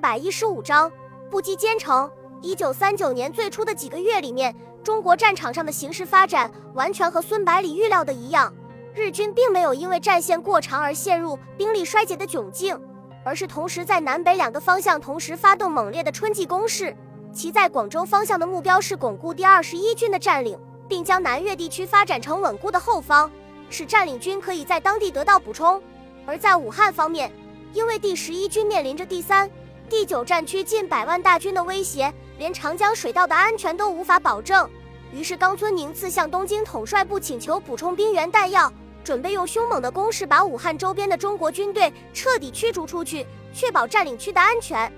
百一十五章不击坚城。一九三九年最初的几个月里面，中国战场上的形势发展完全和孙百里预料的一样，日军并没有因为战线过长而陷入兵力衰竭的窘境，而是同时在南北两个方向同时发动猛烈的春季攻势。其在广州方向的目标是巩固第二十一军的占领，并将南越地区发展成稳固的后方，使占领军可以在当地得到补充。而在武汉方面，因为第十一军面临着第三、第九战区近百万大军的威胁，连长江水道的安全都无法保证。于是冈村宁次向东京统帅部请求补充兵员弹药，准备用凶猛的攻势把武汉周边的中国军队彻底驱逐出去，确保占领区的安全。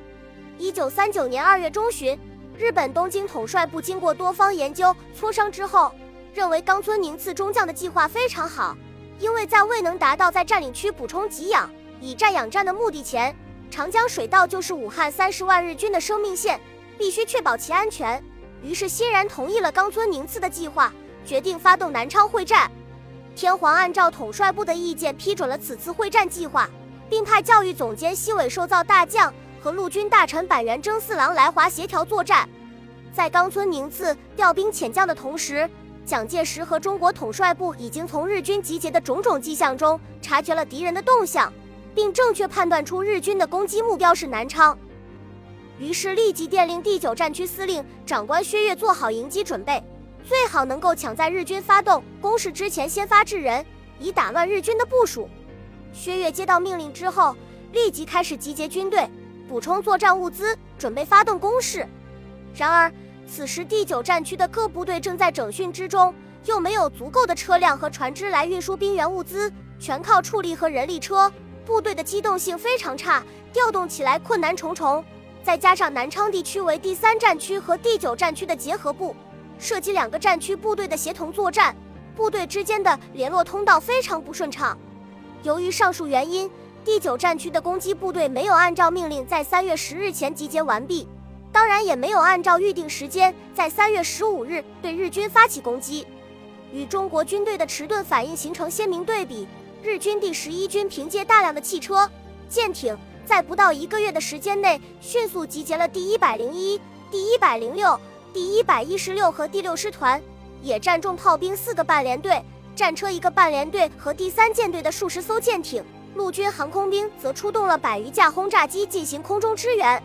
一九三九年二月中旬，日本东京统帅部经过多方研究磋商之后，认为冈村宁次中将的计划非常好，因为在未能达到在占领区补充给养。以战养战的目的前，长江水道就是武汉三十万日军的生命线，必须确保其安全。于是欣然同意了冈村宁次的计划，决定发动南昌会战。天皇按照统帅部的意见批准了此次会战计划，并派教育总监西尾寿造大将和陆军大臣板垣征四郎来华协调作战。在冈村宁次调兵遣将的同时，蒋介石和中国统帅部已经从日军集结的种种迹象中察觉了敌人的动向。并正确判断出日军的攻击目标是南昌，于是立即电令第九战区司令长官薛岳做好迎击准备，最好能够抢在日军发动攻势之前先发制人，以打乱日军的部署。薛岳接到命令之后，立即开始集结军队，补充作战物资，准备发动攻势。然而，此时第九战区的各部队正在整训之中，又没有足够的车辆和船只来运输兵员物资，全靠畜力和人力车。部队的机动性非常差，调动起来困难重重。再加上南昌地区为第三战区和第九战区的结合部，涉及两个战区部队的协同作战，部队之间的联络通道非常不顺畅。由于上述原因，第九战区的攻击部队没有按照命令在三月十日前集结完毕，当然也没有按照预定时间在三月十五日对日军发起攻击，与中国军队的迟钝反应形成鲜明对比。日军第十一军凭借大量的汽车、舰艇，在不到一个月的时间内，迅速集结了第一百零一、第一百零六、第一百一十六和第六师团，野战重炮兵四个半联队、战车一个半联队和第三舰队的数十艘舰艇，陆军航空兵则出动了百余架轰炸机进行空中支援。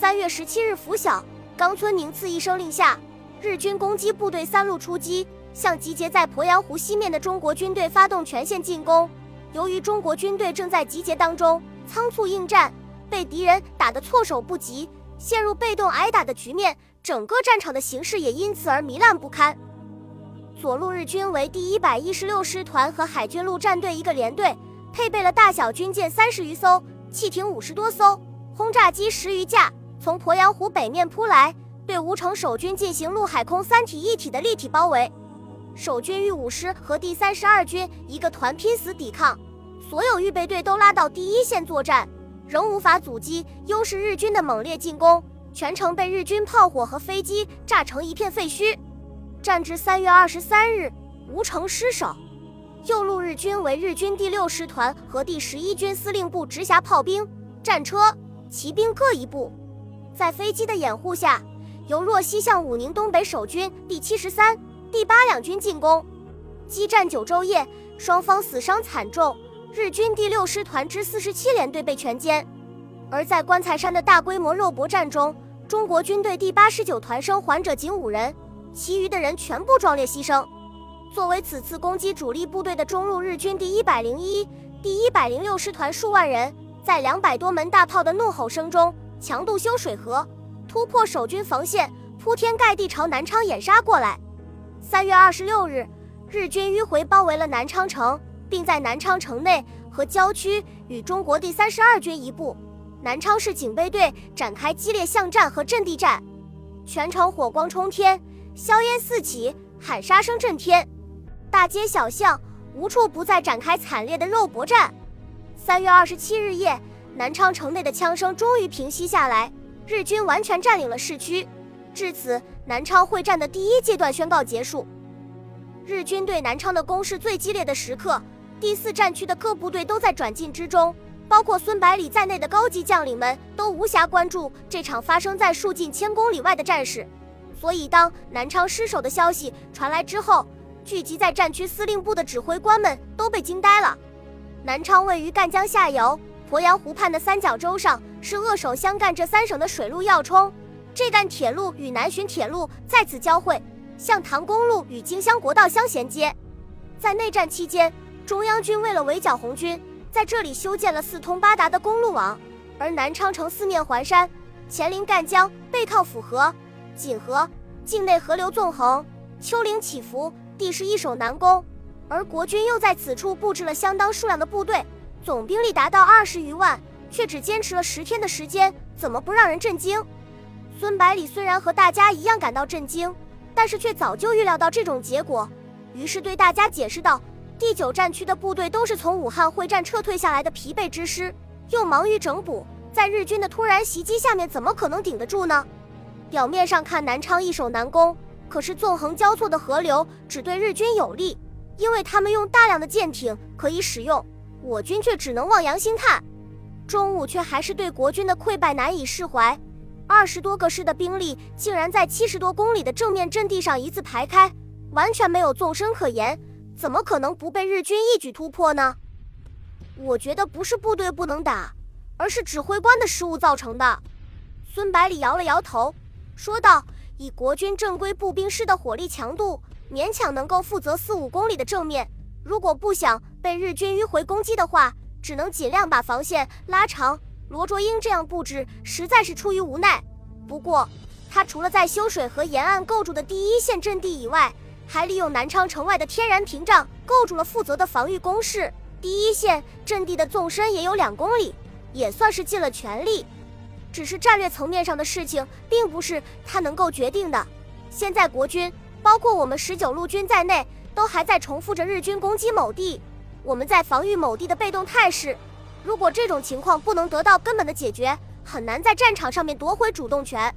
三月十七日拂晓，冈村宁次一声令下，日军攻击部队三路出击。向集结在鄱阳湖西面的中国军队发动全线进攻。由于中国军队正在集结当中，仓促应战，被敌人打得措手不及，陷入被动挨打的局面。整个战场的形势也因此而糜烂不堪。左路日军为第一百一十六师团和海军陆战队一个连队，配备了大小军舰三十余艘，汽艇五十多艘，轰炸机十余架，从鄱阳湖北面扑来，对吴城守军进行陆海空三体一体的立体包围。守军豫五师和第三十二军一个团拼死抵抗，所有预备队都拉到第一线作战，仍无法阻击优势日军的猛烈进攻，全程被日军炮火和飞机炸成一片废墟。战至三月二十三日，吴城失守。右路日军为日军第六师团和第十一军司令部直辖炮兵、战车、骑兵各一部，在飞机的掩护下，由若西向武宁东北守军第七十三。第八两军进攻，激战九昼夜，双方死伤惨重。日军第六师团之四十七联队被全歼。而在棺材山的大规模肉搏战中，中国军队第八十九团生还者仅五人，其余的人全部壮烈牺牲。作为此次攻击主力部队的中路日军第一百零一、第一百零六师团数万人，在两百多门大炮的怒吼声中，强渡修水河，突破守军防线，铺天盖地朝南昌掩杀过来。三月二十六日，日军迂回包围了南昌城，并在南昌城内和郊区与中国第三十二军一部南昌市警备队展开激烈巷战和阵地战，全城火光冲天，硝烟四起，喊杀声震天，大街小巷无处不在展开惨烈的肉搏战。三月二十七日夜，南昌城内的枪声终于平息下来，日军完全占领了市区。至此，南昌会战的第一阶段宣告结束。日军对南昌的攻势最激烈的时刻，第四战区的各部队都在转进之中，包括孙百里在内的高级将领们都无暇关注这场发生在数近千公里外的战事。所以，当南昌失守的消息传来之后，聚集在战区司令部的指挥官们都被惊呆了。南昌位于赣江下游鄱阳湖畔的三角洲上，是扼守湘赣这三省的水路要冲。这段铁路与南浔铁路在此交汇，向唐公路与京襄国道相衔接。在内战期间，中央军为了围剿红军，在这里修建了四通八达的公路网。而南昌城四面环山，前临赣江，背靠抚河、锦河，境内河流纵横，丘陵起伏。地势易守难攻，而国军又在此处布置了相当数量的部队，总兵力达到二十余万，却只坚持了十天的时间，怎么不让人震惊？孙百里虽然和大家一样感到震惊，但是却早就预料到这种结果，于是对大家解释道：“第九战区的部队都是从武汉会战撤退下来的疲惫之师，又忙于整补，在日军的突然袭击下面，怎么可能顶得住呢？表面上看，南昌易守难攻。”可是纵横交错的河流只对日军有利，因为他们用大量的舰艇可以使用，我军却只能望洋兴叹。中午却还是对国军的溃败难以释怀，二十多个师的兵力竟然在七十多公里的正面阵地上一字排开，完全没有纵深可言，怎么可能不被日军一举突破呢？我觉得不是部队不能打，而是指挥官的失误造成的。孙百里摇了摇头，说道。以国军正规步兵师的火力强度，勉强能够负责四五公里的正面。如果不想被日军迂回攻击的话，只能尽量把防线拉长。罗卓英这样布置，实在是出于无奈。不过，他除了在修水河沿岸构筑的第一线阵地以外，还利用南昌城外的天然屏障构筑了负责的防御工事。第一线阵地的纵深也有两公里，也算是尽了全力。只是战略层面上的事情，并不是他能够决定的。现在国军，包括我们十九路军在内，都还在重复着日军攻击某地，我们在防御某地的被动态势。如果这种情况不能得到根本的解决，很难在战场上面夺回主动权。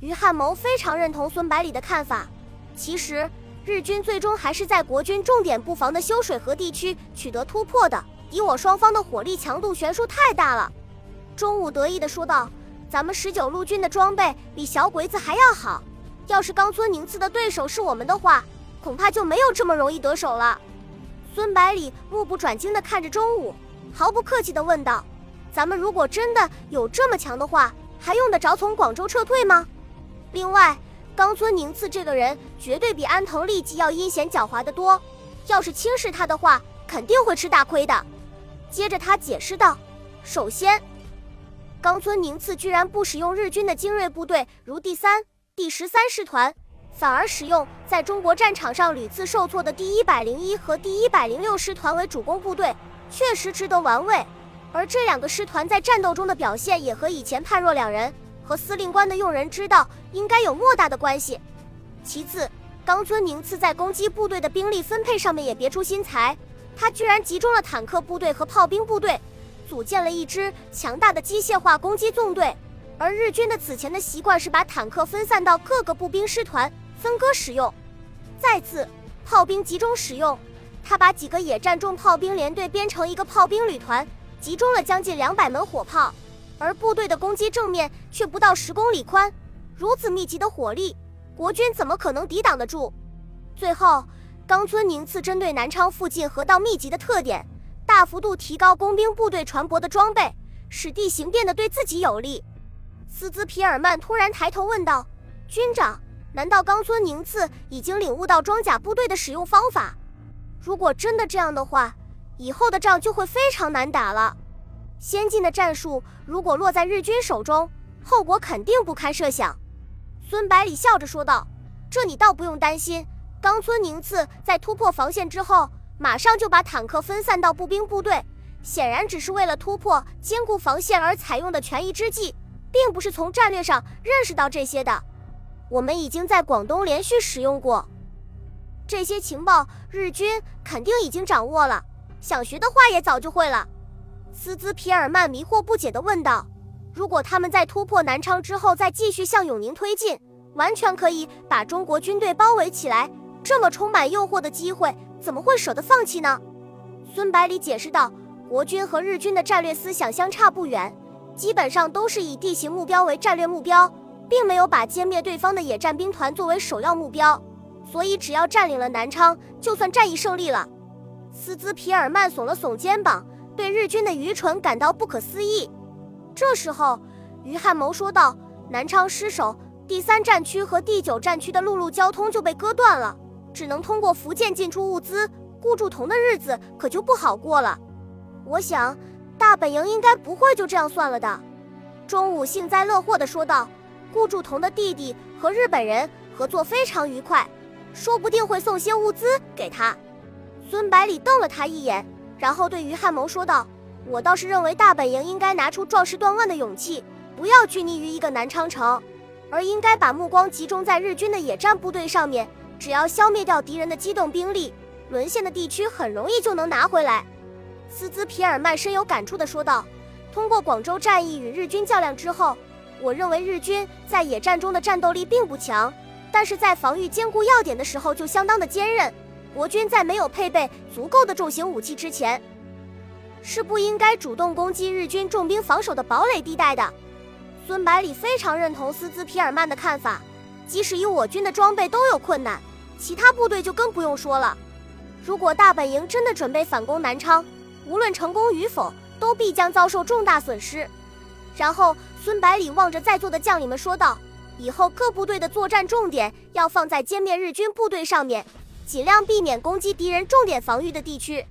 于汉谋非常认同孙百里的看法。其实，日军最终还是在国军重点布防的修水河地区取得突破的。敌我双方的火力强度悬殊太大了。中午得意地说道。咱们十九路军的装备比小鬼子还要好，要是冈村宁次的对手是我们的话，恐怕就没有这么容易得手了。孙百里目不转睛地看着中午，毫不客气地问道：“咱们如果真的有这么强的话，还用得着从广州撤退吗？另外，冈村宁次这个人绝对比安藤利吉要阴险狡猾得多，要是轻视他的话，肯定会吃大亏的。”接着他解释道：“首先。”冈村宁次居然不使用日军的精锐部队，如第三、第十三师团，反而使用在中国战场上屡次受挫的第一百零一和第一百零六师团为主攻部队，确实值得玩味。而这两个师团在战斗中的表现也和以前判若两人，和司令官的用人之道应该有莫大的关系。其次，冈村宁次在攻击部队的兵力分配上面也别出心裁，他居然集中了坦克部队和炮兵部队。组建了一支强大的机械化攻击纵队，而日军的此前的习惯是把坦克分散到各个步兵师团分割使用。再次，炮兵集中使用，他把几个野战重炮兵连队编成一个炮兵旅团，集中了将近两百门火炮，而部队的攻击正面却不到十公里宽，如此密集的火力，国军怎么可能抵挡得住？最后，冈村宁次针对南昌附近河道密集的特点。大幅度提高工兵部队船舶的装备，使地形变得对自己有利。斯兹皮尔曼突然抬头问道：“军长，难道冈村宁次已经领悟到装甲部队的使用方法？如果真的这样的话，以后的仗就会非常难打了。先进的战术如果落在日军手中，后果肯定不堪设想。”孙百里笑着说道：“这你倒不用担心，冈村宁次在突破防线之后。”马上就把坦克分散到步兵部队，显然只是为了突破坚固防线而采用的权宜之计，并不是从战略上认识到这些的。我们已经在广东连续使用过这些情报，日军肯定已经掌握了，想学的话也早就会了。斯兹皮尔曼迷惑不解地问道：“如果他们在突破南昌之后再继续向永宁推进，完全可以把中国军队包围起来，这么充满诱惑的机会。”怎么会舍得放弃呢？孙百里解释道：“国军和日军的战略思想相差不远，基本上都是以地形目标为战略目标，并没有把歼灭对方的野战兵团作为首要目标。所以，只要占领了南昌，就算战役胜利了。斯兹皮尔曼耸了耸肩膀，对日军的愚蠢感到不可思议。这时候，于汉谋说道：“南昌失守，第三战区和第九战区的陆路交通就被割断了，只能通过福建进出物资。顾祝同的日子可就不好过了。我想，大本营应该不会就这样算了的。”中午幸灾乐祸地说道：“顾祝同的弟弟和日本人合作非常愉快。”说不定会送些物资给他。孙百里瞪了他一眼，然后对于汉谋说道：“我倒是认为大本营应该拿出壮士断腕的勇气，不要拘泥于一个南昌城，而应该把目光集中在日军的野战部队上面。只要消灭掉敌人的机动兵力，沦陷的地区很容易就能拿回来。”斯兹皮尔曼深有感触地说道：“通过广州战役与日军较量之后，我认为日军在野战中的战斗力并不强。”但是在防御坚固要点的时候就相当的坚韧。国军在没有配备足够的重型武器之前，是不应该主动攻击日军重兵防守的堡垒地带的。孙百里非常认同斯兹皮尔曼的看法，即使以我军的装备都有困难，其他部队就更不用说了。如果大本营真的准备反攻南昌，无论成功与否，都必将遭受重大损失。然后孙百里望着在座的将领们说道。以后各部队的作战重点要放在歼灭日军部队上面，尽量避免攻击敌人重点防御的地区。